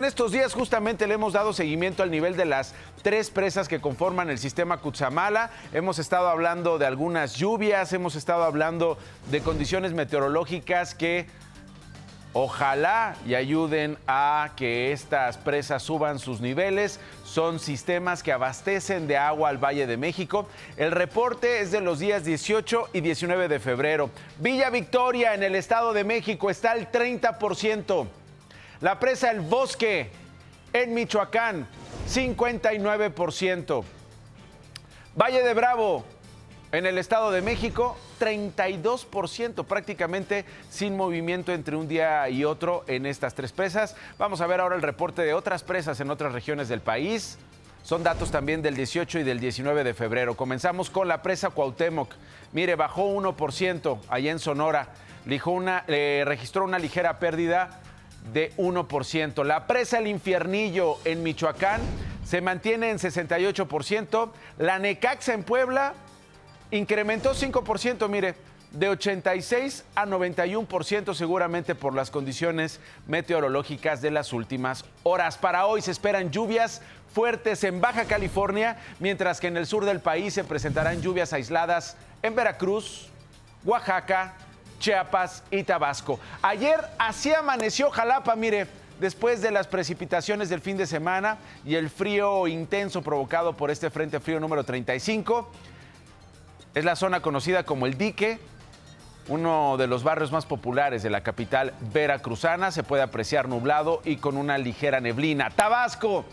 En estos días justamente le hemos dado seguimiento al nivel de las tres presas que conforman el sistema Cutzamala. Hemos estado hablando de algunas lluvias, hemos estado hablando de condiciones meteorológicas que ojalá y ayuden a que estas presas suban sus niveles. Son sistemas que abastecen de agua al Valle de México. El reporte es de los días 18 y 19 de febrero. Villa Victoria en el Estado de México está al 30%. La presa El Bosque en Michoacán, 59%. Valle de Bravo en el Estado de México, 32%, prácticamente sin movimiento entre un día y otro en estas tres presas. Vamos a ver ahora el reporte de otras presas en otras regiones del país. Son datos también del 18 y del 19 de febrero. Comenzamos con la presa Cuauhtémoc. Mire, bajó 1% allá en Sonora. Una, eh, registró una ligera pérdida de 1%. La presa El Infiernillo en Michoacán se mantiene en 68%. La Necaxa en Puebla incrementó 5%, mire, de 86 a 91% seguramente por las condiciones meteorológicas de las últimas horas. Para hoy se esperan lluvias fuertes en Baja California, mientras que en el sur del país se presentarán lluvias aisladas en Veracruz, Oaxaca, Chiapas y Tabasco. Ayer así amaneció Jalapa, mire, después de las precipitaciones del fin de semana y el frío intenso provocado por este Frente Frío número 35. Es la zona conocida como el Dique, uno de los barrios más populares de la capital veracruzana. Se puede apreciar nublado y con una ligera neblina. Tabasco.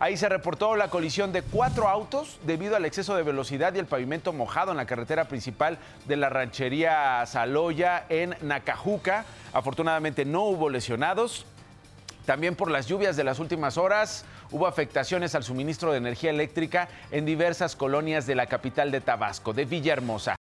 Ahí se reportó la colisión de cuatro autos debido al exceso de velocidad y el pavimento mojado en la carretera principal de la ranchería Saloya en Nacajuca. Afortunadamente no hubo lesionados. También por las lluvias de las últimas horas hubo afectaciones al suministro de energía eléctrica en diversas colonias de la capital de Tabasco, de Villahermosa.